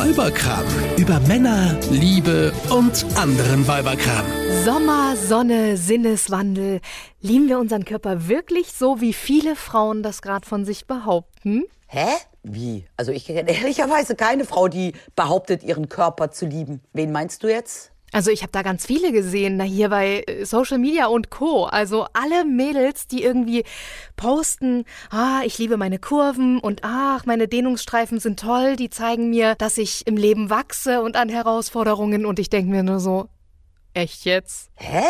Weiberkram. Über Männer, Liebe und anderen Weiberkram. Sommer, Sonne, Sinneswandel. Lieben wir unseren Körper wirklich so, wie viele Frauen das gerade von sich behaupten? Hä? Wie? Also ich kenne ehrlicherweise keine Frau, die behauptet, ihren Körper zu lieben. Wen meinst du jetzt? Also ich habe da ganz viele gesehen, na hier bei äh, Social Media und Co. Also alle Mädels, die irgendwie posten, ah, ich liebe meine Kurven und ach, meine Dehnungsstreifen sind toll, die zeigen mir, dass ich im Leben wachse und an Herausforderungen und ich denke mir nur so, echt jetzt? Hä?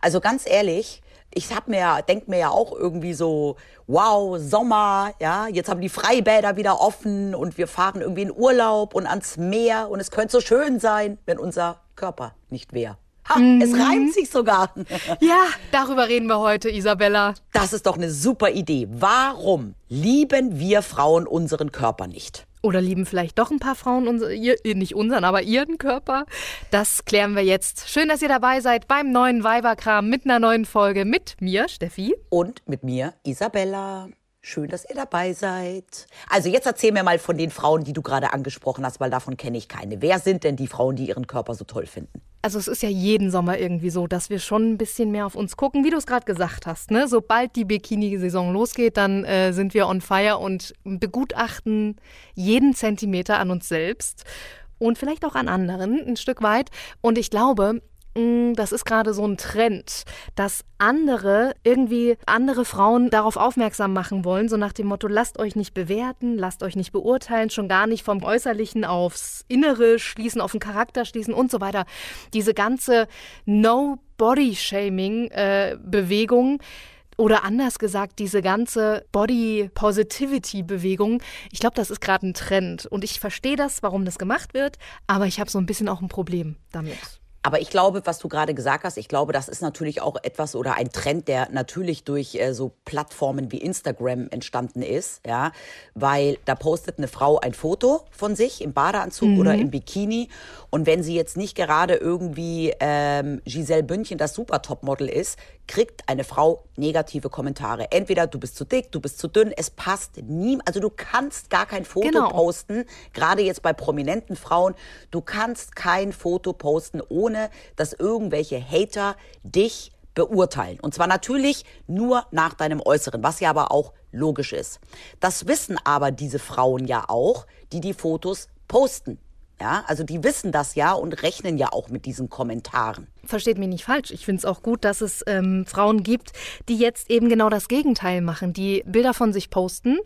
Also ganz ehrlich, ich hab mir, denk mir ja auch irgendwie so, wow, Sommer, ja, jetzt haben die Freibäder wieder offen und wir fahren irgendwie in Urlaub und ans Meer und es könnte so schön sein, wenn unser Körper nicht wäre. Ha, mhm. es reimt sich sogar. Ja, darüber reden wir heute, Isabella. Das ist doch eine super Idee. Warum lieben wir Frauen unseren Körper nicht? Oder lieben vielleicht doch ein paar Frauen unser, ihr, nicht unseren, aber ihren Körper? Das klären wir jetzt. Schön, dass ihr dabei seid beim neuen Weiberkram mit einer neuen Folge mit mir, Steffi. Und mit mir, Isabella. Schön, dass ihr dabei seid. Also jetzt erzähl mir mal von den Frauen, die du gerade angesprochen hast, weil davon kenne ich keine. Wer sind denn die Frauen, die ihren Körper so toll finden? Also es ist ja jeden Sommer irgendwie so, dass wir schon ein bisschen mehr auf uns gucken, wie du es gerade gesagt hast. Ne? Sobald die Bikini-Saison losgeht, dann äh, sind wir on fire und begutachten jeden Zentimeter an uns selbst und vielleicht auch an anderen ein Stück weit. Und ich glaube, das ist gerade so ein Trend, dass andere irgendwie andere Frauen darauf aufmerksam machen wollen, so nach dem Motto, lasst euch nicht bewerten, lasst euch nicht beurteilen, schon gar nicht vom Äußerlichen aufs Innere schließen, auf den Charakter schließen und so weiter. Diese ganze No-Body-Shaming-Bewegung. Äh, oder anders gesagt, diese ganze Body Positivity Bewegung, ich glaube, das ist gerade ein Trend. Und ich verstehe das, warum das gemacht wird, aber ich habe so ein bisschen auch ein Problem damit. Aber ich glaube, was du gerade gesagt hast, ich glaube, das ist natürlich auch etwas oder ein Trend, der natürlich durch äh, so Plattformen wie Instagram entstanden ist, ja, weil da postet eine Frau ein Foto von sich im Badeanzug mhm. oder im Bikini und wenn sie jetzt nicht gerade irgendwie ähm, Giselle Bündchen das Supertopmodel ist, kriegt eine Frau negative Kommentare. Entweder du bist zu dick, du bist zu dünn, es passt nie, also du kannst gar kein Foto genau. posten, gerade jetzt bei prominenten Frauen, du kannst kein Foto posten ohne ohne dass irgendwelche Hater dich beurteilen. Und zwar natürlich nur nach deinem Äußeren, was ja aber auch logisch ist. Das wissen aber diese Frauen ja auch, die die Fotos posten. Ja, also die wissen das ja und rechnen ja auch mit diesen Kommentaren. Versteht mich nicht falsch. Ich finde es auch gut, dass es ähm, Frauen gibt, die jetzt eben genau das Gegenteil machen, die Bilder von sich posten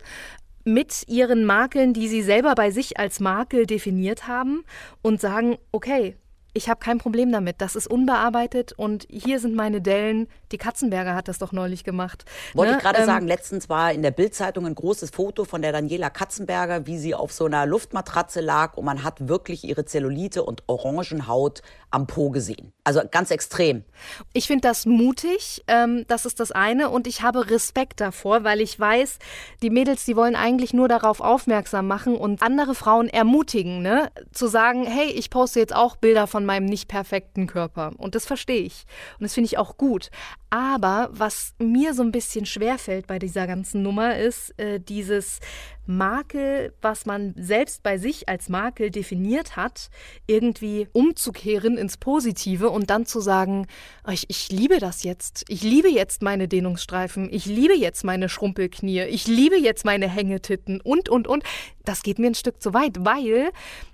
mit ihren Makeln, die sie selber bei sich als Makel definiert haben und sagen, okay, ich habe kein Problem damit. Das ist unbearbeitet und hier sind meine Dellen. Die Katzenberger hat das doch neulich gemacht. Wollte ne? ich gerade ähm, sagen, letztens war in der Bildzeitung ein großes Foto von der Daniela Katzenberger, wie sie auf so einer Luftmatratze lag und man hat wirklich ihre Zellulite und Orangenhaut am Po gesehen. Also ganz extrem. Ich finde das mutig, ähm, das ist das eine und ich habe Respekt davor, weil ich weiß, die Mädels, die wollen eigentlich nur darauf aufmerksam machen und andere Frauen ermutigen, ne? zu sagen, hey, ich poste jetzt auch Bilder von meinem nicht perfekten Körper. Und das verstehe ich. Und das finde ich auch gut. Aber was mir so ein bisschen schwerfällt bei dieser ganzen Nummer ist, äh, dieses Makel, was man selbst bei sich als Makel definiert hat, irgendwie umzukehren ins Positive und dann zu sagen, oh, ich, ich liebe das jetzt. Ich liebe jetzt meine Dehnungsstreifen. Ich liebe jetzt meine Schrumpelknie. Ich liebe jetzt meine Hängetitten und, und, und. Das geht mir ein Stück zu weit, weil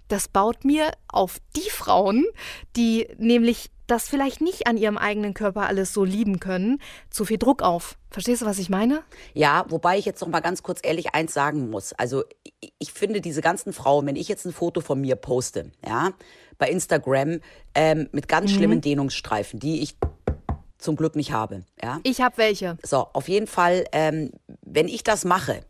das baut mir auf die Frauen, die nämlich das vielleicht nicht an ihrem eigenen Körper alles so lieben können, zu viel Druck auf. Verstehst du, was ich meine? Ja, wobei ich jetzt noch mal ganz kurz ehrlich eins sagen muss. Also ich finde diese ganzen Frauen, wenn ich jetzt ein Foto von mir poste, ja, bei Instagram ähm, mit ganz mhm. schlimmen Dehnungsstreifen, die ich zum Glück nicht habe, ja. Ich habe welche. So, auf jeden Fall, ähm, wenn ich das mache,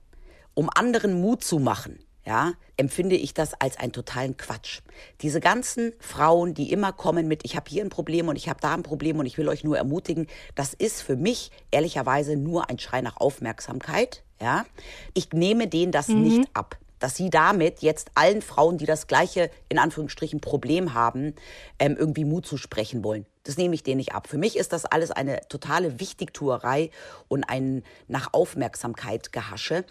um anderen Mut zu machen, ja, empfinde ich das als einen totalen Quatsch. Diese ganzen Frauen, die immer kommen mit, ich habe hier ein Problem und ich habe da ein Problem und ich will euch nur ermutigen, das ist für mich ehrlicherweise nur ein Schrei nach Aufmerksamkeit. Ja, ich nehme denen das mhm. nicht ab dass sie damit jetzt allen Frauen, die das gleiche in Anführungsstrichen Problem haben, ähm, irgendwie Mut zu sprechen wollen. Das nehme ich denen nicht ab. Für mich ist das alles eine totale Wichtigtuerei und ein nach Aufmerksamkeit gehasche.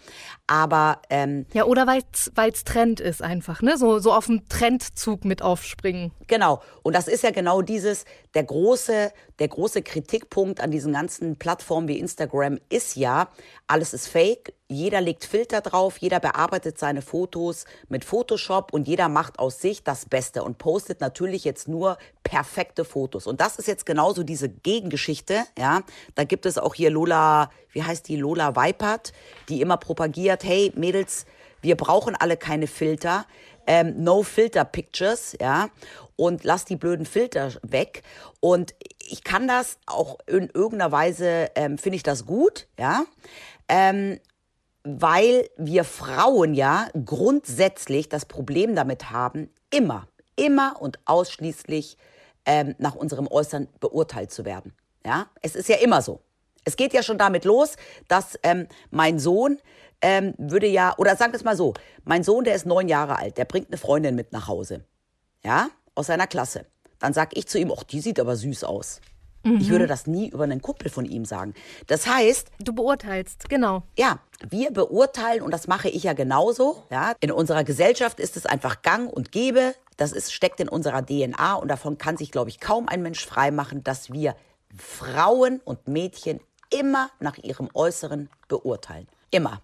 Aber ähm, ja, oder weil es Trend ist einfach, ne? So, so auf dem Trendzug mit aufspringen. Genau. Und das ist ja genau dieses, der große, der große Kritikpunkt an diesen ganzen Plattformen wie Instagram ist ja, alles ist fake, jeder legt Filter drauf, jeder bearbeitet seine Fotos mit Photoshop und jeder macht aus sich das Beste und postet natürlich jetzt nur perfekte Fotos. Und das ist jetzt genauso diese Gegengeschichte, ja. Da gibt es auch hier Lola, wie heißt die, Lola Weipert, die immer propagiert, hey Mädels, wir brauchen alle keine Filter, ähm, no Filter Pictures, ja und lass die blöden Filter weg. Und ich kann das auch in irgendeiner Weise, ähm, finde ich das gut, ja. Ähm, weil wir Frauen ja grundsätzlich das Problem damit haben, immer, immer und ausschließlich ähm, nach unserem Äußern beurteilt zu werden. Ja, es ist ja immer so. Es geht ja schon damit los, dass ähm, mein Sohn ähm, würde ja, oder sagen wir es mal so, mein Sohn, der ist neun Jahre alt, der bringt eine Freundin mit nach Hause. Ja, aus seiner Klasse. Dann sag ich zu ihm, ach, die sieht aber süß aus. Mhm. Ich würde das nie über einen Kumpel von ihm sagen. Das heißt. Du beurteilst, genau. Ja, wir beurteilen und das mache ich ja genauso. Ja, in unserer Gesellschaft ist es einfach Gang und Gäbe. Das ist, steckt in unserer DNA und davon kann sich, glaube ich, kaum ein Mensch freimachen, dass wir Frauen und Mädchen immer nach ihrem Äußeren beurteilen. Immer.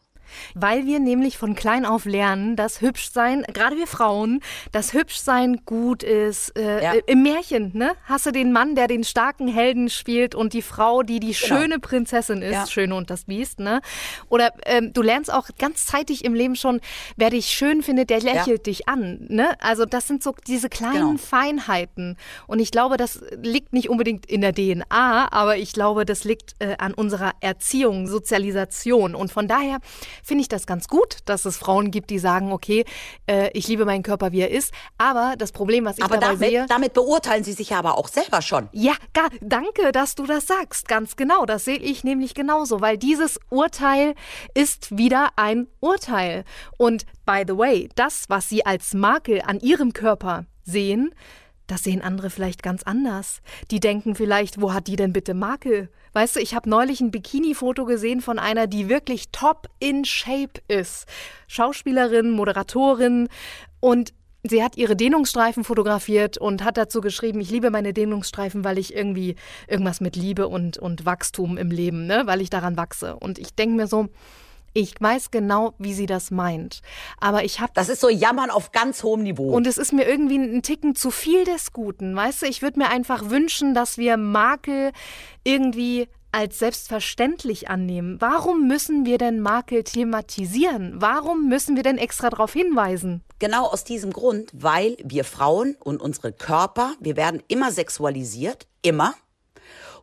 Weil wir nämlich von klein auf lernen, dass Hübschsein, gerade wir Frauen, dass Hübschsein gut ist. Äh, ja. Im Märchen, ne? Hast du den Mann, der den starken Helden spielt und die Frau, die die genau. schöne Prinzessin ist, ja. Schöne und das Biest, ne? Oder ähm, du lernst auch ganz zeitig im Leben schon, wer dich schön findet, der lächelt ja. dich an, ne? Also das sind so diese kleinen genau. Feinheiten. Und ich glaube, das liegt nicht unbedingt in der DNA, aber ich glaube, das liegt äh, an unserer Erziehung, Sozialisation. Und von daher finde ich das ganz gut, dass es Frauen gibt, die sagen, okay, äh, ich liebe meinen Körper, wie er ist. Aber das Problem, was ich aber dabei damit, sehe... damit beurteilen sie sich ja aber auch selber schon. Ja, gar, danke, dass du das sagst. Ganz genau. Das sehe ich nämlich genauso, weil dieses Urteil ist wieder ein Urteil. Und by the way, das, was sie als Makel an ihrem Körper sehen, das sehen andere vielleicht ganz anders. Die denken vielleicht, wo hat die denn bitte Makel? Weißt du, ich habe neulich ein Bikini-Foto gesehen von einer, die wirklich top in Shape ist. Schauspielerin, Moderatorin und sie hat ihre Dehnungsstreifen fotografiert und hat dazu geschrieben, ich liebe meine Dehnungsstreifen, weil ich irgendwie irgendwas mit Liebe und, und Wachstum im Leben, ne, weil ich daran wachse. Und ich denke mir so, ich weiß genau, wie sie das meint. Aber ich habe. Das ist so Jammern auf ganz hohem Niveau. Und es ist mir irgendwie ein Ticken zu viel des Guten. Weißt du, ich würde mir einfach wünschen, dass wir Makel irgendwie als selbstverständlich annehmen. Warum müssen wir denn Makel thematisieren? Warum müssen wir denn extra darauf hinweisen? Genau aus diesem Grund, weil wir Frauen und unsere Körper, wir werden immer sexualisiert, immer.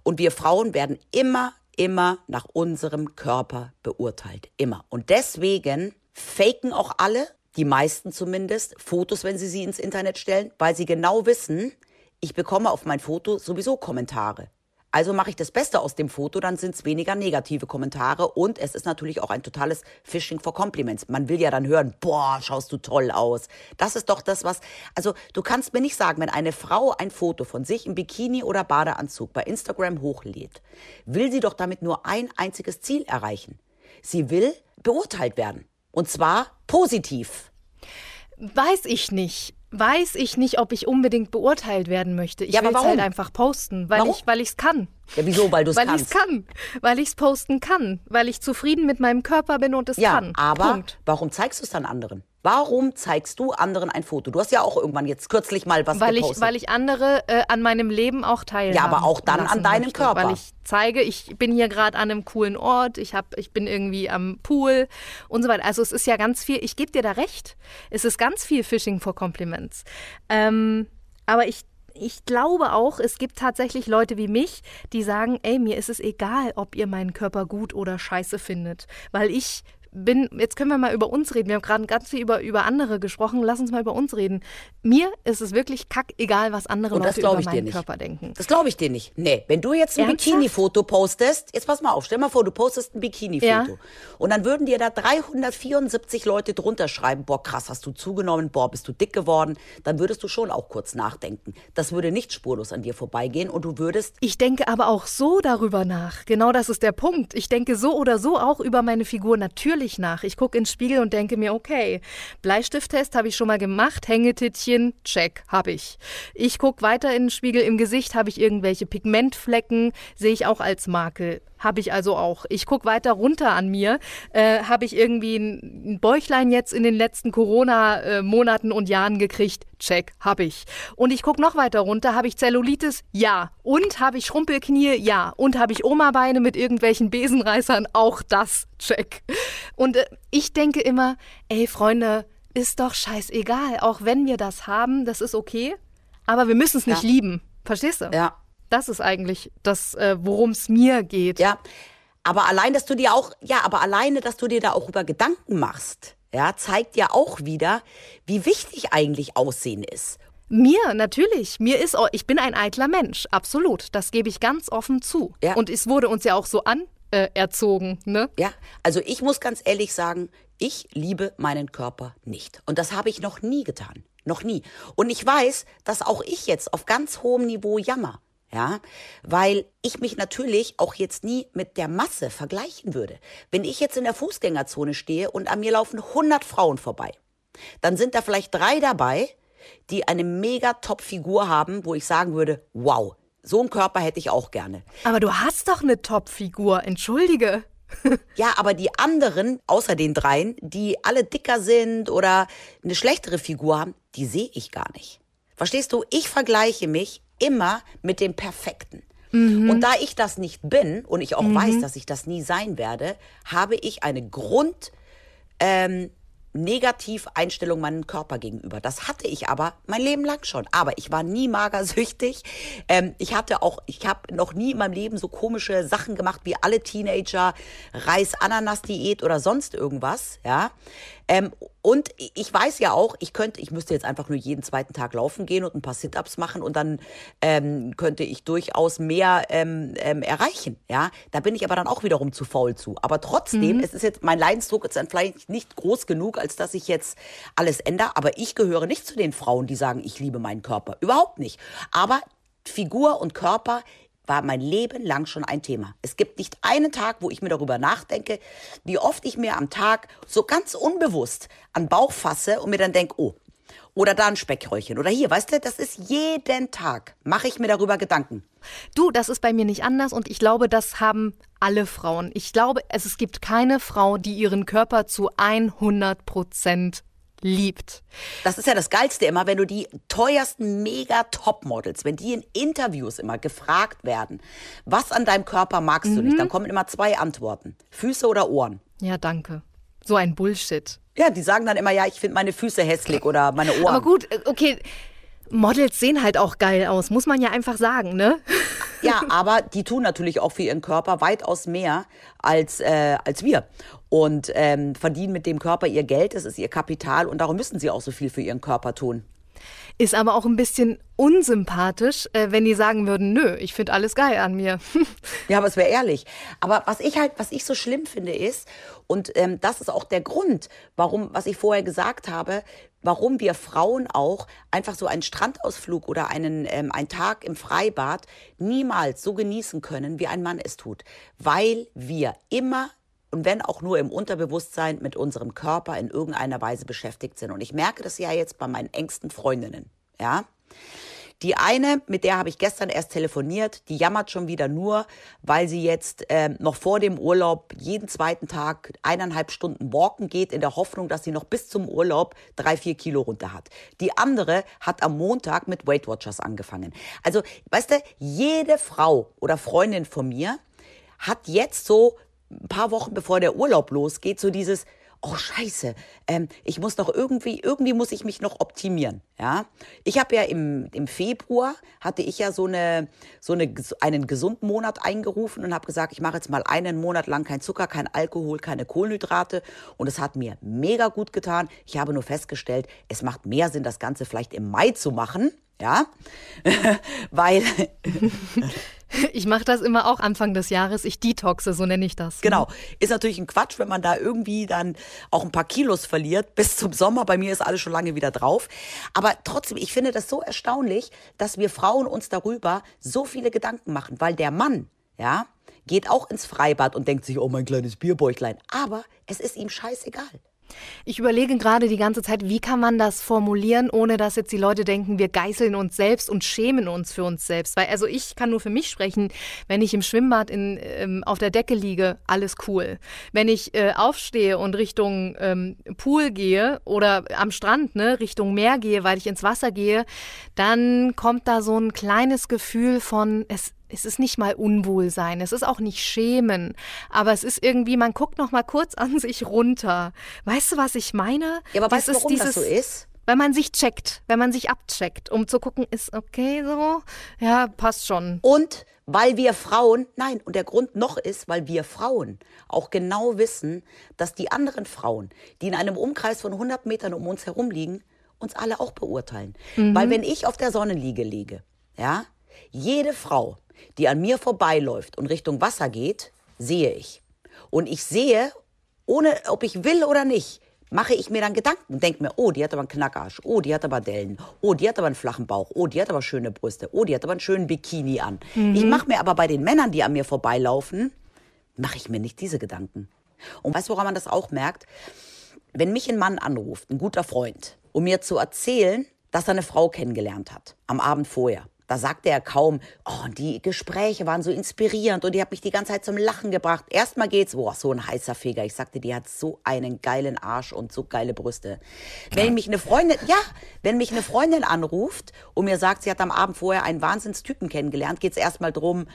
Und wir Frauen werden immer immer nach unserem Körper beurteilt. Immer. Und deswegen faken auch alle, die meisten zumindest, Fotos, wenn sie sie ins Internet stellen, weil sie genau wissen, ich bekomme auf mein Foto sowieso Kommentare. Also mache ich das Beste aus dem Foto, dann sind es weniger negative Kommentare und es ist natürlich auch ein totales Phishing for Compliments. Man will ja dann hören, boah, schaust du toll aus. Das ist doch das, was, also du kannst mir nicht sagen, wenn eine Frau ein Foto von sich im Bikini oder Badeanzug bei Instagram hochlädt, will sie doch damit nur ein einziges Ziel erreichen. Sie will beurteilt werden. Und zwar positiv. Weiß ich nicht weiß ich nicht, ob ich unbedingt beurteilt werden möchte. Ich ja, will es halt einfach posten, weil warum? ich weil es kann. Ja, wieso? Weil du es kannst. Weil ich es kann. Weil ich es posten kann. Weil ich zufrieden mit meinem Körper bin und es ja, kann. Aber Punkt. warum zeigst du es dann anderen? Warum zeigst du anderen ein Foto? Du hast ja auch irgendwann jetzt kürzlich mal was weil gepostet. Ich, weil ich andere äh, an meinem Leben auch teilhaben Ja, aber auch dann an deinem möchte, Körper. Weil ich zeige, ich bin hier gerade an einem coolen Ort, ich, hab, ich bin irgendwie am Pool und so weiter. Also es ist ja ganz viel, ich gebe dir da recht, es ist ganz viel Fishing for Compliments. Ähm, aber ich ich glaube auch, es gibt tatsächlich Leute wie mich, die sagen, ey, mir ist es egal, ob ihr meinen Körper gut oder scheiße findet, weil ich bin, jetzt können wir mal über uns reden. Wir haben gerade ganz viel über, über andere gesprochen. Lass uns mal über uns reden. Mir ist es wirklich kack, egal was andere Leute über meinen Körper denken. Das glaube ich dir nicht. Nee, wenn du jetzt ein Bikini-Foto postest, jetzt pass mal auf, stell mal vor, du postest ein Bikini-Foto. Ja. Und dann würden dir da 374 Leute drunter schreiben, boah, krass, hast du zugenommen, boah, bist du dick geworden. Dann würdest du schon auch kurz nachdenken. Das würde nicht spurlos an dir vorbeigehen und du würdest. Ich denke aber auch so darüber nach. Genau das ist der Punkt. Ich denke so oder so auch über meine Figur natürlich nach. Ich gucke ins Spiegel und denke mir, okay, Bleistifttest habe ich schon mal gemacht, Hängetittchen, check, habe ich. Ich gucke weiter in den Spiegel, im Gesicht habe ich irgendwelche Pigmentflecken, sehe ich auch als Makel. Habe ich also auch. Ich gucke weiter runter an mir. Äh, Habe ich irgendwie ein Bäuchlein jetzt in den letzten Corona-Monaten und Jahren gekriegt? Check, habe ich. Und ich gucke noch weiter runter. Habe ich Zellulitis? Ja. Und habe ich Schrumpelknie? Ja. Und habe ich Oma-Beine mit irgendwelchen Besenreißern? Auch das. Check. Und äh, ich denke immer, ey Freunde, ist doch scheißegal. Auch wenn wir das haben, das ist okay. Aber wir müssen es nicht ja. lieben. Verstehst du? Ja. Das ist eigentlich das, äh, worum es mir geht. Ja, aber allein, dass du dir auch, ja, aber alleine, dass du dir da auch über Gedanken machst, ja, zeigt ja auch wieder, wie wichtig eigentlich Aussehen ist. Mir, natürlich. Mir ist, ich bin ein eitler Mensch, absolut. Das gebe ich ganz offen zu. Ja. Und es wurde uns ja auch so anerzogen, äh, ne? Ja, also ich muss ganz ehrlich sagen, ich liebe meinen Körper nicht. Und das habe ich noch nie getan. Noch nie. Und ich weiß, dass auch ich jetzt auf ganz hohem Niveau jammer ja, weil ich mich natürlich auch jetzt nie mit der Masse vergleichen würde. Wenn ich jetzt in der Fußgängerzone stehe und an mir laufen 100 Frauen vorbei, dann sind da vielleicht drei dabei, die eine mega Top-Figur haben, wo ich sagen würde, wow, so einen Körper hätte ich auch gerne. Aber du hast doch eine Top-Figur, entschuldige. ja, aber die anderen, außer den dreien, die alle dicker sind oder eine schlechtere Figur haben, die sehe ich gar nicht. Verstehst du? Ich vergleiche mich immer mit dem Perfekten. Mhm. Und da ich das nicht bin und ich auch mhm. weiß, dass ich das nie sein werde, habe ich eine Grund, ähm, Negativeinstellung meinem Körper gegenüber. Das hatte ich aber mein Leben lang schon. Aber ich war nie magersüchtig. Ähm, ich hatte auch, ich habe noch nie in meinem Leben so komische Sachen gemacht wie alle Teenager, Reis-Ananas-Diät oder sonst irgendwas. Ja. Ähm, und ich weiß ja auch, ich könnte, ich müsste jetzt einfach nur jeden zweiten Tag laufen gehen und ein paar Sit-ups machen und dann ähm, könnte ich durchaus mehr ähm, ähm, erreichen. Ja, da bin ich aber dann auch wiederum zu faul zu. Aber trotzdem, mhm. es ist jetzt mein Leidensdruck ist dann vielleicht nicht groß genug, als dass ich jetzt alles ändere. Aber ich gehöre nicht zu den Frauen, die sagen, ich liebe meinen Körper. Überhaupt nicht. Aber Figur und Körper war mein Leben lang schon ein Thema. Es gibt nicht einen Tag, wo ich mir darüber nachdenke, wie oft ich mir am Tag so ganz unbewusst an Bauch fasse und mir dann denke, oh, oder da ein Speckröllchen oder hier, weißt du, das ist jeden Tag, mache ich mir darüber Gedanken. Du, das ist bei mir nicht anders und ich glaube, das haben alle Frauen. Ich glaube, es, es gibt keine Frau, die ihren Körper zu 100 Prozent liebt. Das ist ja das Geilste immer, wenn du die teuersten Mega-Top-Models, wenn die in Interviews immer gefragt werden, was an deinem Körper magst mhm. du nicht, dann kommen immer zwei Antworten. Füße oder Ohren. Ja, danke. So ein Bullshit. Ja, die sagen dann immer, ja, ich finde meine Füße hässlich oder meine Ohren. Aber gut, äh, okay. Models sehen halt auch geil aus, muss man ja einfach sagen, ne? Ja, aber die tun natürlich auch für ihren Körper weitaus mehr als, äh, als wir und ähm, verdienen mit dem Körper ihr Geld, das ist ihr Kapital und darum müssen sie auch so viel für ihren Körper tun. Ist aber auch ein bisschen unsympathisch, äh, wenn die sagen würden, nö, ich finde alles geil an mir. ja, aber es wäre ehrlich. Aber was ich halt, was ich so schlimm finde, ist, und ähm, das ist auch der Grund, warum, was ich vorher gesagt habe, warum wir Frauen auch einfach so einen Strandausflug oder einen, ähm, einen Tag im Freibad niemals so genießen können, wie ein Mann es tut. Weil wir immer und wenn auch nur im Unterbewusstsein mit unserem Körper in irgendeiner Weise beschäftigt sind. Und ich merke das ja jetzt bei meinen engsten Freundinnen, ja. Die eine, mit der habe ich gestern erst telefoniert, die jammert schon wieder nur, weil sie jetzt äh, noch vor dem Urlaub jeden zweiten Tag eineinhalb Stunden walken geht, in der Hoffnung, dass sie noch bis zum Urlaub drei, vier Kilo runter hat. Die andere hat am Montag mit Weight Watchers angefangen. Also, weißt du, jede Frau oder Freundin von mir hat jetzt so ein paar Wochen bevor der Urlaub losgeht, so dieses, oh scheiße, ähm, ich muss noch irgendwie, irgendwie muss ich mich noch optimieren. Ja, ich habe ja im, im Februar hatte ich ja so eine so eine einen gesunden Monat eingerufen und habe gesagt, ich mache jetzt mal einen Monat lang kein Zucker, kein Alkohol, keine Kohlenhydrate und es hat mir mega gut getan. Ich habe nur festgestellt, es macht mehr Sinn, das Ganze vielleicht im Mai zu machen, ja, weil Ich mache das immer auch Anfang des Jahres. Ich detoxe, so nenne ich das. Genau. Ist natürlich ein Quatsch, wenn man da irgendwie dann auch ein paar Kilos verliert bis zum Sommer. Bei mir ist alles schon lange wieder drauf. Aber trotzdem, ich finde das so erstaunlich, dass wir Frauen uns darüber so viele Gedanken machen, weil der Mann, ja, geht auch ins Freibad und denkt sich, oh mein kleines Bierbäuchlein. Aber es ist ihm scheißegal. Ich überlege gerade die ganze Zeit, wie kann man das formulieren, ohne dass jetzt die Leute denken, wir geißeln uns selbst und schämen uns für uns selbst. Weil, also ich kann nur für mich sprechen, wenn ich im Schwimmbad in, ähm, auf der Decke liege, alles cool. Wenn ich äh, aufstehe und Richtung ähm, Pool gehe oder am Strand, ne, Richtung Meer gehe, weil ich ins Wasser gehe, dann kommt da so ein kleines Gefühl von, es es ist nicht mal Unwohlsein, es ist auch nicht Schämen, aber es ist irgendwie, man guckt noch mal kurz an sich runter. Weißt du, was ich meine? Ja, aber weißt du, warum dieses, das so ist? Weil man sich checkt, wenn man sich abcheckt, um zu gucken, ist okay so? Ja, passt schon. Und weil wir Frauen, nein, und der Grund noch ist, weil wir Frauen auch genau wissen, dass die anderen Frauen, die in einem Umkreis von 100 Metern um uns herum liegen, uns alle auch beurteilen. Mhm. Weil wenn ich auf der Sonnenliege liege, ja, jede Frau, die an mir vorbeiläuft und Richtung Wasser geht, sehe ich. Und ich sehe, ohne ob ich will oder nicht, mache ich mir dann Gedanken und denke mir, oh, die hat aber einen Knackarsch, oh, die hat aber Dellen, oh, die hat aber einen flachen Bauch, oh, die hat aber schöne Brüste, oh, die hat aber einen schönen Bikini an. Mhm. Ich mache mir aber bei den Männern, die an mir vorbeilaufen, mache ich mir nicht diese Gedanken. Und weißt du, woran man das auch merkt? Wenn mich ein Mann anruft, ein guter Freund, um mir zu erzählen, dass er eine Frau kennengelernt hat, am Abend vorher, da sagte er kaum, oh, die Gespräche waren so inspirierend und die hat mich die ganze Zeit zum Lachen gebracht. Erstmal geht's, boah, so ein heißer Feger. Ich sagte, die hat so einen geilen Arsch und so geile Brüste. Wenn mich eine Freundin, ja, wenn mich eine Freundin anruft und mir sagt, sie hat am Abend vorher einen Wahnsinnstypen kennengelernt, geht's erstmal drum,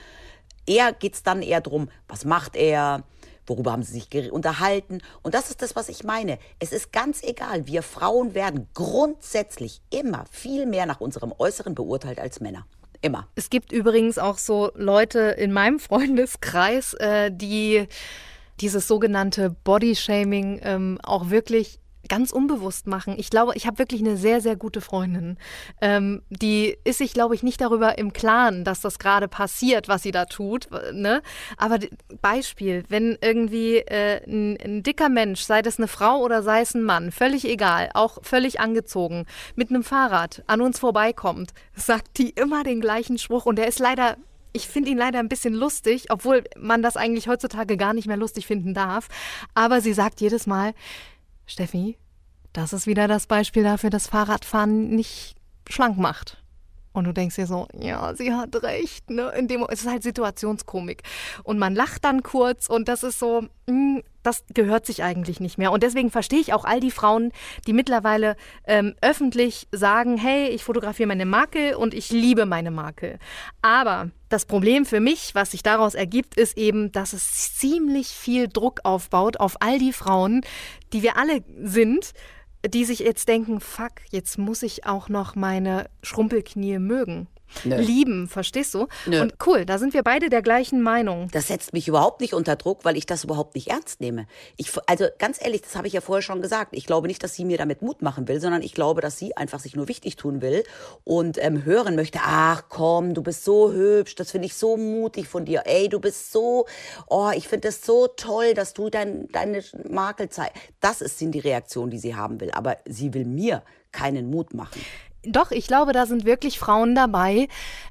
eher geht's dann eher drum, was macht er? Worüber haben sie sich unterhalten? Und das ist das, was ich meine. Es ist ganz egal. Wir Frauen werden grundsätzlich immer viel mehr nach unserem Äußeren beurteilt als Männer. Immer. Es gibt übrigens auch so Leute in meinem Freundeskreis, äh, die dieses sogenannte Bodyshaming ähm, auch wirklich ganz unbewusst machen. Ich glaube, ich habe wirklich eine sehr, sehr gute Freundin. Ähm, die ist sich, glaube ich, nicht darüber im Klaren, dass das gerade passiert, was sie da tut. Ne? Aber Beispiel, wenn irgendwie äh, ein, ein, dicker Mensch, sei das eine Frau oder sei es ein Mann, völlig egal, auch völlig angezogen, mit einem Fahrrad an uns vorbeikommt, sagt die immer den gleichen Spruch und der ist leider ich finde ihn leider ein bisschen lustig, obwohl man das eigentlich heutzutage gar nicht mehr lustig finden darf. Aber sie sagt jedes Mal, Steffi, das ist wieder das Beispiel dafür, dass Fahrradfahren nicht schlank macht. Und du denkst dir so, ja, sie hat recht, ne? In dem, es ist halt Situationskomik. Und man lacht dann kurz und das ist so, mh, hm, das gehört sich eigentlich nicht mehr. Und deswegen verstehe ich auch all die Frauen, die mittlerweile ähm, öffentlich sagen, hey, ich fotografiere meine Marke und ich liebe meine Marke. Aber das Problem für mich, was sich daraus ergibt, ist eben, dass es ziemlich viel Druck aufbaut auf all die Frauen, die wir alle sind, die sich jetzt denken, fuck, jetzt muss ich auch noch meine Schrumpelknie mögen. Nö. lieben, verstehst du? Nö. Und cool, da sind wir beide der gleichen Meinung. Das setzt mich überhaupt nicht unter Druck, weil ich das überhaupt nicht ernst nehme. Ich, also ganz ehrlich, das habe ich ja vorher schon gesagt. Ich glaube nicht, dass sie mir damit Mut machen will, sondern ich glaube, dass sie einfach sich nur wichtig tun will und ähm, hören möchte, ach komm, du bist so hübsch, das finde ich so mutig von dir. Ey, du bist so, oh, ich finde es so toll, dass du dein, deine Makel zeigst. Das ist die Reaktion, die sie haben will. Aber sie will mir keinen Mut machen. Doch, ich glaube, da sind wirklich Frauen dabei,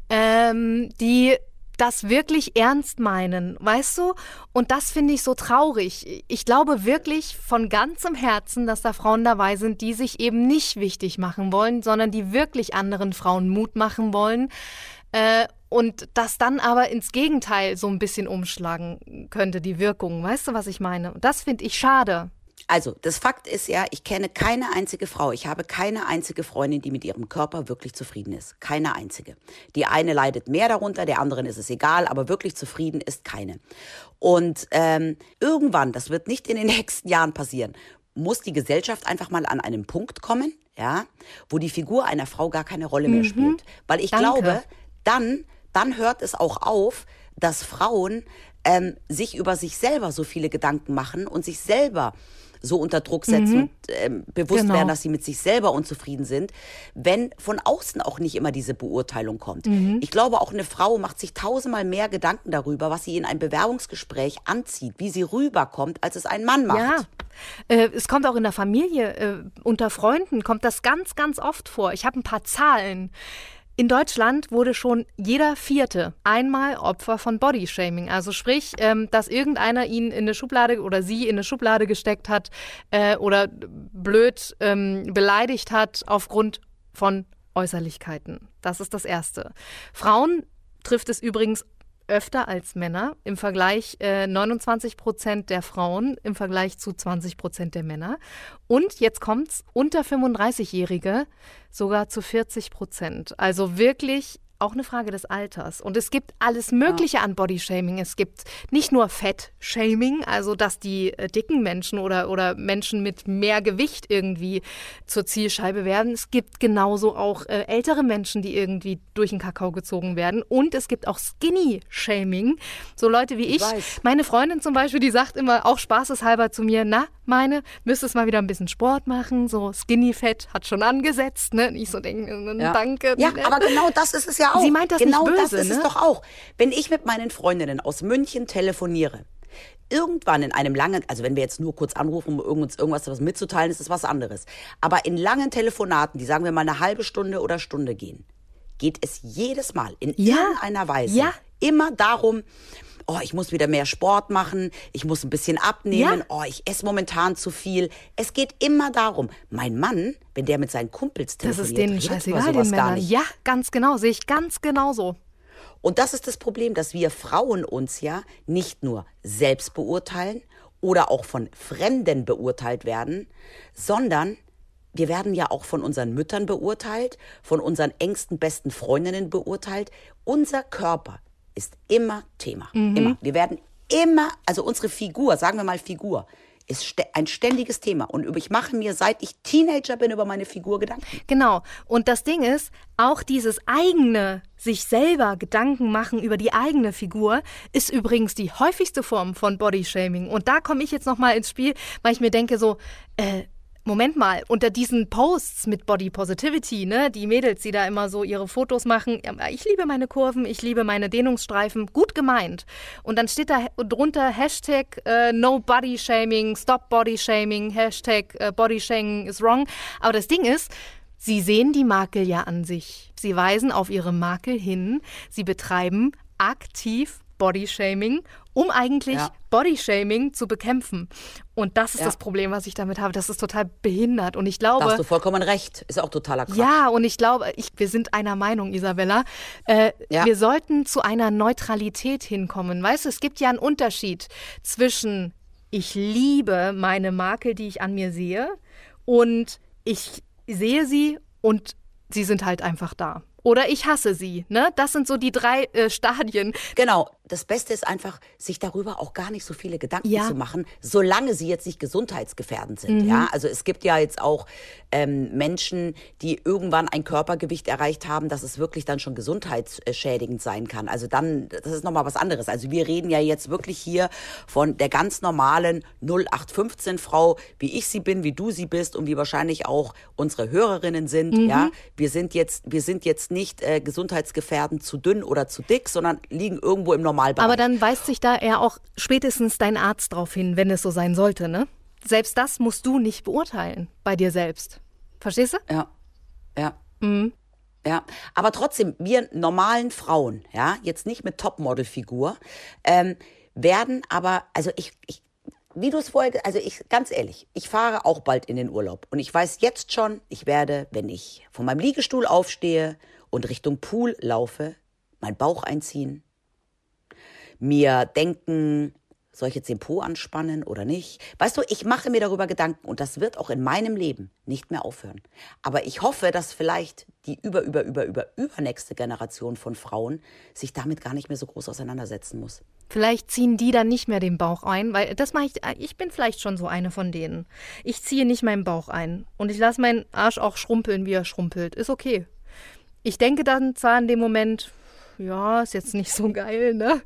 ähm, die das wirklich ernst meinen, weißt du? Und das finde ich so traurig. Ich glaube wirklich von ganzem Herzen, dass da Frauen dabei sind, die sich eben nicht wichtig machen wollen, sondern die wirklich anderen Frauen Mut machen wollen. Äh, und das dann aber ins Gegenteil so ein bisschen umschlagen könnte, die Wirkung. Weißt du, was ich meine? Das finde ich schade. Also, das Fakt ist ja, ich kenne keine einzige Frau, ich habe keine einzige Freundin, die mit ihrem Körper wirklich zufrieden ist. Keine einzige. Die eine leidet mehr darunter, der anderen ist es egal, aber wirklich zufrieden ist keine. Und ähm, irgendwann, das wird nicht in den nächsten Jahren passieren, muss die Gesellschaft einfach mal an einen Punkt kommen, ja, wo die Figur einer Frau gar keine Rolle mehr spielt. Weil ich Danke. glaube, dann, dann hört es auch auf, dass Frauen ähm, sich über sich selber so viele Gedanken machen und sich selber so unter Druck setzen und ähm, bewusst Genau. werden, dass sie mit sich selber unzufrieden sind, wenn von außen auch nicht immer diese Beurteilung kommt. Ich glaube, auch eine Frau macht sich tausendmal mehr Gedanken darüber, was sie in ein Bewerbungsgespräch anzieht, wie sie rüberkommt, als es ein Mann macht. Ja. Äh, es kommt auch in der Familie, äh, unter Freunden kommt das ganz, ganz oft vor. Ich habe ein paar Zahlen. In Deutschland wurde schon jeder Vierte einmal Opfer von Bodyshaming. Also sprich, ähm, dass irgendeiner ihn in eine Schublade oder sie in eine Schublade gesteckt hat äh, oder blöd ähm, beleidigt hat aufgrund von Äußerlichkeiten. Das ist das Erste. Frauen trifft es übrigens öfter als Männer. Im Vergleich äh, 29 Prozent der Frauen im Vergleich zu 20 Prozent der Männer. Und jetzt kommt's unter 35-Jährige sogar zu 40 Prozent. Also wirklich auch eine Frage des Alters. Und es gibt alles Mögliche an Bodyshaming. Es gibt nicht nur Fettshaming, also dass die äh, dicken Menschen oder, oder Menschen mit mehr Gewicht irgendwie zur Zielscheibe werden. Es gibt genauso auch äh, ältere Menschen, die irgendwie durch den Kakao gezogen werden. Und es gibt auch Skinny-Shaming. So Leute wie ich. weiß. Meine Freundin zum Beispiel, die sagt immer auch spaßeshalber zu mir, na, meine, müsstest mal wieder ein bisschen Sport machen. So Skinny-Fett hat schon angesetzt. Ne? Und ich so denke, äh, Ja. danke. Ja, aber genau das ist es ja auch. Sie meint das genau nicht das böse, ist es ne? doch auch. Wenn ich mit meinen Freundinnen aus München telefoniere, irgendwann in einem langen, also wenn wir jetzt nur kurz anrufen, um uns irgendwas was mitzuteilen, ist das was anderes. Aber in langen Telefonaten, die sagen wir mal eine halbe Stunde oder Stunde gehen, geht es jedes Mal in Ja. irgendeiner Weise Ja. Immer darum, oh, ich muss wieder mehr Sport machen, ich muss ein bisschen abnehmen, Ja. oh, ich esse momentan zu viel. Es geht immer darum, mein Mann, wenn der mit seinen Kumpels Das telefoniert, ist denen scheißegal, den gar Männern. nicht. Ja, ganz genau. Sehe ich ganz genauso. Und das ist das Problem, dass wir Frauen uns ja nicht nur selbst beurteilen oder auch von Fremden beurteilt werden, sondern wir werden ja auch von unseren Müttern beurteilt, von unseren engsten besten Freundinnen beurteilt. Unser Körper ist immer Thema. Immer. Wir werden immer, also unsere Figur, sagen wir mal Figur, ist ein ständiges Thema. Und ich mache mir, seit ich Teenager bin, über meine Figur Gedanken. Genau. Und das Ding ist, auch dieses eigene, sich selber Gedanken machen über die eigene Figur, ist übrigens die häufigste Form von Bodyshaming. Und da komme ich jetzt nochmal ins Spiel, weil ich mir denke so, äh, Moment mal, unter diesen Posts mit Body Positivity, ne, die Mädels, die da immer so ihre Fotos machen, ich liebe meine Kurven, ich liebe meine Dehnungsstreifen, gut gemeint. Und dann steht da drunter Hashtag äh, No Body Shaming, Stop Body Shaming, Hashtag äh, Body Shaming is wrong. Aber das Ding ist, Sie sehen die Makel ja an sich. Sie weisen auf ihre Makel hin. Sie betreiben aktiv Bodyshaming, um eigentlich Ja. Bodyshaming zu bekämpfen. Und das ist Ja. das Problem, was ich damit habe. Das ist total behindert. Und ich Da hast glaube, du vollkommen recht. Ist auch totaler Quatsch. ja, und ich glaube, ich, wir sind einer Meinung, Isabella. Äh, Ja. Wir sollten zu einer Neutralität hinkommen. Weißt du, es gibt ja einen Unterschied zwischen ich liebe meine Makel, die ich an mir sehe, und ich sehe sie und sie sind halt einfach da. Oder ich hasse sie. Ne? Das sind so die drei äh, Stadien. Genau. Das Beste ist einfach, sich darüber auch gar nicht so viele Gedanken Ja. zu machen, solange sie jetzt nicht gesundheitsgefährdend sind. Mhm. Ja, also es gibt ja jetzt auch ähm, Menschen, die irgendwann ein Körpergewicht erreicht haben, dass es wirklich dann schon gesundheitsschädigend sein kann. Also dann, das ist nochmal was anderes. Also wir reden ja jetzt wirklich hier von der ganz normalen 0815 Frau, wie ich sie bin, wie du sie bist und wie wahrscheinlich auch unsere Hörerinnen sind. Mhm. Ja, wir sind jetzt, wir sind jetzt nicht äh, gesundheitsgefährdend zu dünn oder zu dick, sondern liegen irgendwo im Normalbereich. Aber dann weist sich da eher auch spätestens dein Arzt drauf hin, wenn es so sein sollte. Ne? Selbst das musst du nicht beurteilen bei dir selbst. Verstehst du? Ja, ja. Ja, aber trotzdem, wir normalen Frauen, ja, jetzt nicht mit Topmodel-Figur, ähm, werden aber, also ich, ich wie du es vorher, also ich, ganz ehrlich, ich fahre auch bald in den Urlaub und ich weiß jetzt schon, ich werde, wenn ich von meinem Liegestuhl aufstehe und Richtung Pool laufe, meinen Bauch einziehen, mir denken, soll ich jetzt den Po anspannen oder nicht? Weißt du, ich mache mir darüber Gedanken und das wird auch in meinem Leben nicht mehr aufhören. Aber ich hoffe, dass vielleicht die über, über, über, über, übernächste Generation von Frauen sich damit gar nicht mehr so groß auseinandersetzen muss. Vielleicht ziehen die dann nicht mehr den Bauch ein, weil das mache ich, ich bin vielleicht schon so eine von denen. Ich ziehe nicht meinen Bauch ein und ich lasse meinen Arsch auch schrumpeln, wie er schrumpelt. Ist okay. Ich denke dann zwar in dem Moment, ja, ist jetzt nicht so geil, ne?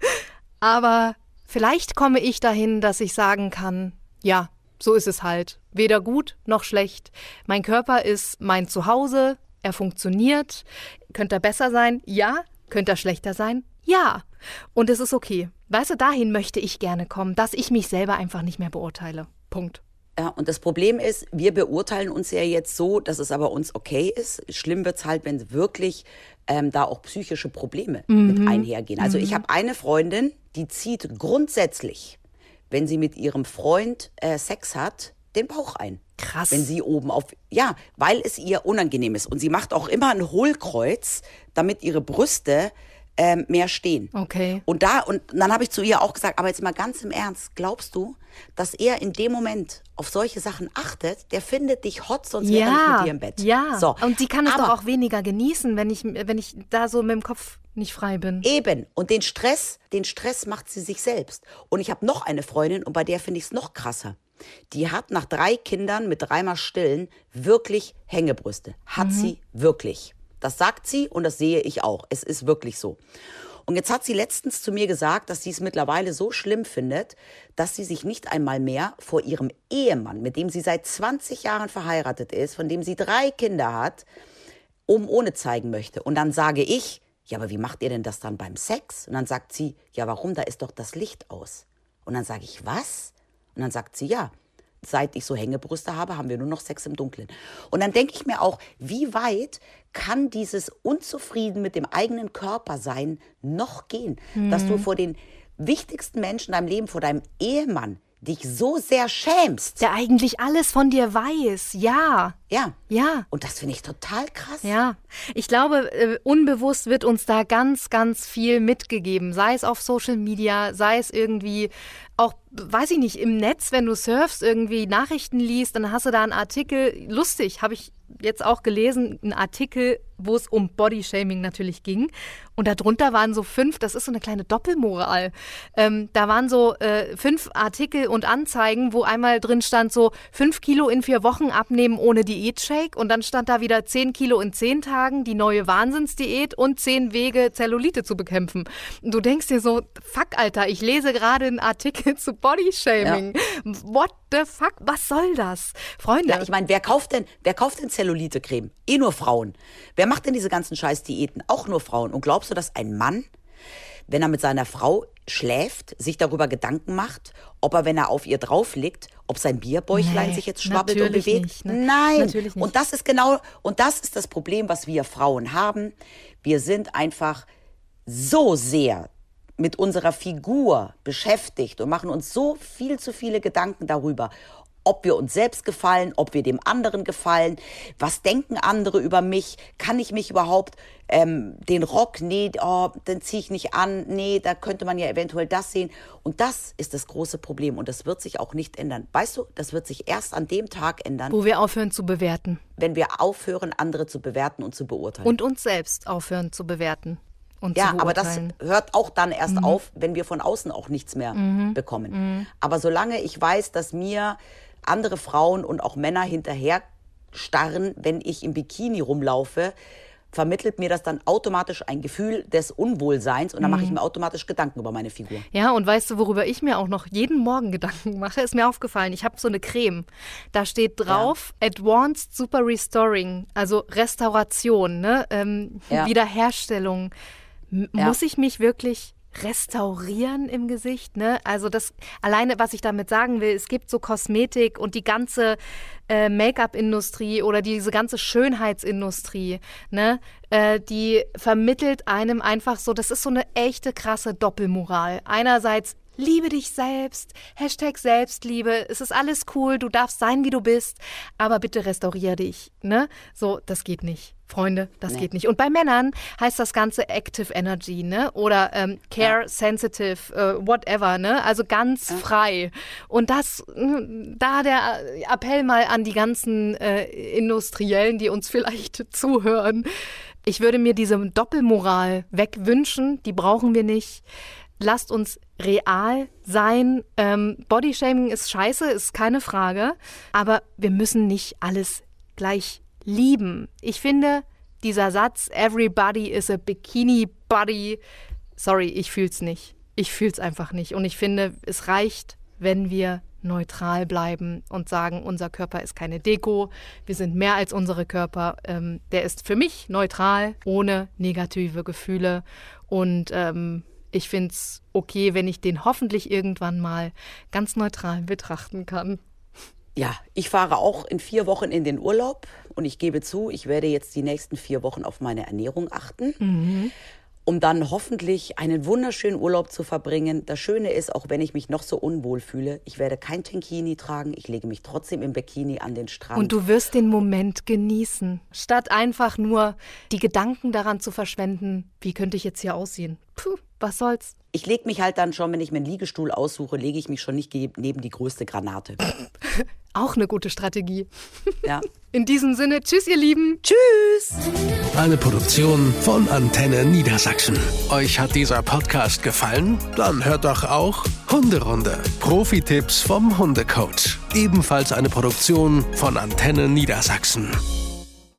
Aber vielleicht komme ich dahin, dass ich sagen kann, ja, so ist es halt. Weder gut noch schlecht. Mein Körper ist mein Zuhause, er funktioniert. Könnte er besser sein? Ja. Könnte er schlechter sein? Ja. Und es ist okay. Weißt du, dahin möchte ich gerne kommen, dass ich mich selber einfach nicht mehr beurteile. Punkt. Ja, und das Problem ist, wir beurteilen uns ja jetzt so, dass es aber uns okay ist. Schlimm wird's halt, wenn wirklich ähm, da auch psychische Probleme mhm. mit einhergehen. Also mhm. ich habe eine Freundin, die zieht grundsätzlich, wenn sie mit ihrem Freund äh, Sex hat, den Bauch ein. Krass. Wenn sie oben auf, ja, weil es ihr unangenehm ist. Und sie macht auch immer ein Hohlkreuz, damit ihre Brüste ähm, mehr stehen. Okay. Und da und dann habe ich zu ihr auch gesagt, aber jetzt mal ganz im Ernst, glaubst du, dass er in dem Moment auf solche Sachen achtet? Der findet dich hot, sonst ja, wäre er nicht mit dir im Bett. Ja. So. Und sie kann es aber, doch auch weniger genießen, wenn ich wenn ich da so mit dem Kopf nicht frei bin. Eben. Und den Stress, den Stress macht sie sich selbst. Und ich habe noch eine Freundin und bei der finde ich es noch krasser. Die hat nach drei Kindern mit dreimal Stillen wirklich Hängebrüste. Hat mhm. sie wirklich. Das sagt sie und das sehe ich auch. Es ist wirklich so. Und jetzt hat sie letztens zu mir gesagt, dass sie es mittlerweile so schlimm findet, dass sie sich nicht einmal mehr vor ihrem Ehemann, mit dem sie seit 20 Jahren verheiratet ist, von dem sie drei Kinder hat, um ohne zeigen möchte. Und dann sage ich, ja, aber wie macht ihr denn das dann beim Sex? Und dann sagt sie, ja, warum? Da ist doch das Licht aus. Und dann sage ich, was? Und dann sagt sie, ja, seit ich so Hängebrüste habe, haben wir nur noch Sex im Dunkeln. Und dann denke ich mir auch, wie weit kann dieses Unzufrieden mit dem eigenen Körper sein noch gehen, mhm. dass du vor den wichtigsten Menschen in deinem Leben, vor deinem Ehemann, dich so sehr schämst. Der eigentlich alles von dir weiß, ja. Ja. Ja. Und das finde ich total krass. Ja. Ich glaube, äh, unbewusst wird uns da ganz, ganz viel mitgegeben. Sei es auf Social Media, sei es irgendwie auch, weiß ich nicht, im Netz, wenn du surfst, irgendwie Nachrichten liest, dann hast du da einen Artikel, lustig, habe ich jetzt auch gelesen, einen Artikel, wo es um Bodyshaming natürlich ging. Und darunter waren so fünf, das ist so eine kleine Doppelmoral. Ähm, da waren so äh, fünf Artikel und Anzeigen, wo einmal drin stand so fünf Kilo in vier Wochen abnehmen ohne Diätshake und dann stand da wieder zehn Kilo in zehn Tagen, die neue Wahnsinnsdiät und zehn Wege Zellulite zu bekämpfen. Und du denkst dir so, fuck Alter, ich lese gerade einen Artikel zu Bodyshaming. Ja. What the fuck? Was soll das? Freunde. Ja, ich meine, wer kauft denn, wer kauft denn Zellulite-Creme? Eh nur Frauen. Wer macht denn diese ganzen scheiß Diäten? Auch nur Frauen. Und glaubst du, dass ein Mann, wenn er mit seiner Frau schläft, sich darüber Gedanken macht, ob er, wenn er auf ihr drauf liegt, ob sein Bierbäuchlein nee, sich jetzt schwabbelt und bewegt. Nicht, ne? Nein. Natürlich nicht. Und das ist genau, und das ist das Problem, was wir Frauen haben. Wir sind einfach so sehr mit unserer Figur beschäftigt und machen uns so viel zu viele Gedanken darüber, ob wir uns selbst gefallen, ob wir dem anderen gefallen, was denken andere über mich, kann ich mich überhaupt ähm, den Rock, nee, oh, den ziehe ich nicht an, nee, da könnte man ja eventuell das sehen. Und das ist das große Problem und das wird sich auch nicht ändern. Weißt du, das wird sich erst an dem Tag ändern. Wo wir aufhören zu bewerten. Wenn wir aufhören, andere zu bewerten und zu beurteilen. Und uns selbst aufhören zu bewerten. Und ja, aber das hört auch dann erst mhm. auf, wenn wir von außen auch nichts mehr mhm. bekommen. Mhm. Aber solange ich weiß, dass mir andere Frauen und auch Männer hinterher starren, wenn ich im Bikini rumlaufe, vermittelt mir das dann automatisch ein Gefühl des Unwohlseins und dann mache ich mhm. mir automatisch Gedanken über meine Figur. Ja, und weißt du, worüber ich mir auch noch jeden Morgen Gedanken mache, ist mir aufgefallen. Ich habe so eine Creme. Da steht drauf ja. Advanced Super Restoring, also Restauration, ne? Ähm, ja. Wiederherstellung. Ja. Muss ich mich wirklich restaurieren im Gesicht, ne? Also das alleine, was ich damit sagen will, es gibt so Kosmetik und die ganze äh, Make-up-Industrie oder diese ganze Schönheitsindustrie, ne? Äh, die vermittelt einem einfach so, das ist so eine echte krasse Doppelmoral. Einerseits Liebe dich selbst, Hashtag Selbstliebe, es ist alles cool, du darfst sein, wie du bist, aber bitte restaurier dich, ne? So, das geht nicht Freunde, das nee. geht nicht. Und bei Männern heißt das Ganze Active Energy, ne? Oder ähm, Care ja. Sensitive, äh, whatever, ne? Also ganz ja. frei. Und das, hm, da der Appell mal an die ganzen äh, Industriellen, die uns vielleicht zuhören. Ich würde mir diese Doppelmoral wegwünschen, die brauchen wir nicht. Lasst uns real sein. Ähm, Bodyshaming ist scheiße, ist keine Frage. Aber wir müssen nicht alles gleich lieben. Ich finde, dieser Satz, everybody is a bikini buddy, sorry, ich fühl's nicht. Ich fühl's einfach nicht. Und ich finde, es reicht, wenn wir neutral bleiben und sagen, unser Körper ist keine Deko, wir sind mehr als unsere Körper. Ähm, der ist für mich neutral, ohne negative Gefühle. Und ähm, ich finde es okay, wenn ich den hoffentlich irgendwann mal ganz neutral betrachten kann. Ja, ich fahre auch in vier Wochen in den Urlaub und ich gebe zu, ich werde jetzt die nächsten vier Wochen auf meine Ernährung achten. Mhm um dann hoffentlich einen wunderschönen Urlaub zu verbringen. Das Schöne ist, auch wenn ich mich noch so unwohl fühle, ich werde kein Tenkini tragen. Ich lege mich trotzdem im Bikini an den Strand. Und du wirst den Moment genießen, statt einfach nur die Gedanken daran zu verschwenden, wie könnte ich jetzt hier aussehen. Puh, was soll's. Ich lege mich halt dann schon, wenn ich mir einen Liegestuhl aussuche, lege ich mich schon nicht neben die größte Granate. Auch eine gute Strategie. Ja. In diesem Sinne, tschüss, ihr Lieben. Tschüss. Eine Produktion von Antenne Niedersachsen. Euch hat dieser Podcast gefallen? Dann hört doch auch Hunderunde. Profi-Tipps vom Hundecoach. Ebenfalls eine Produktion von Antenne Niedersachsen.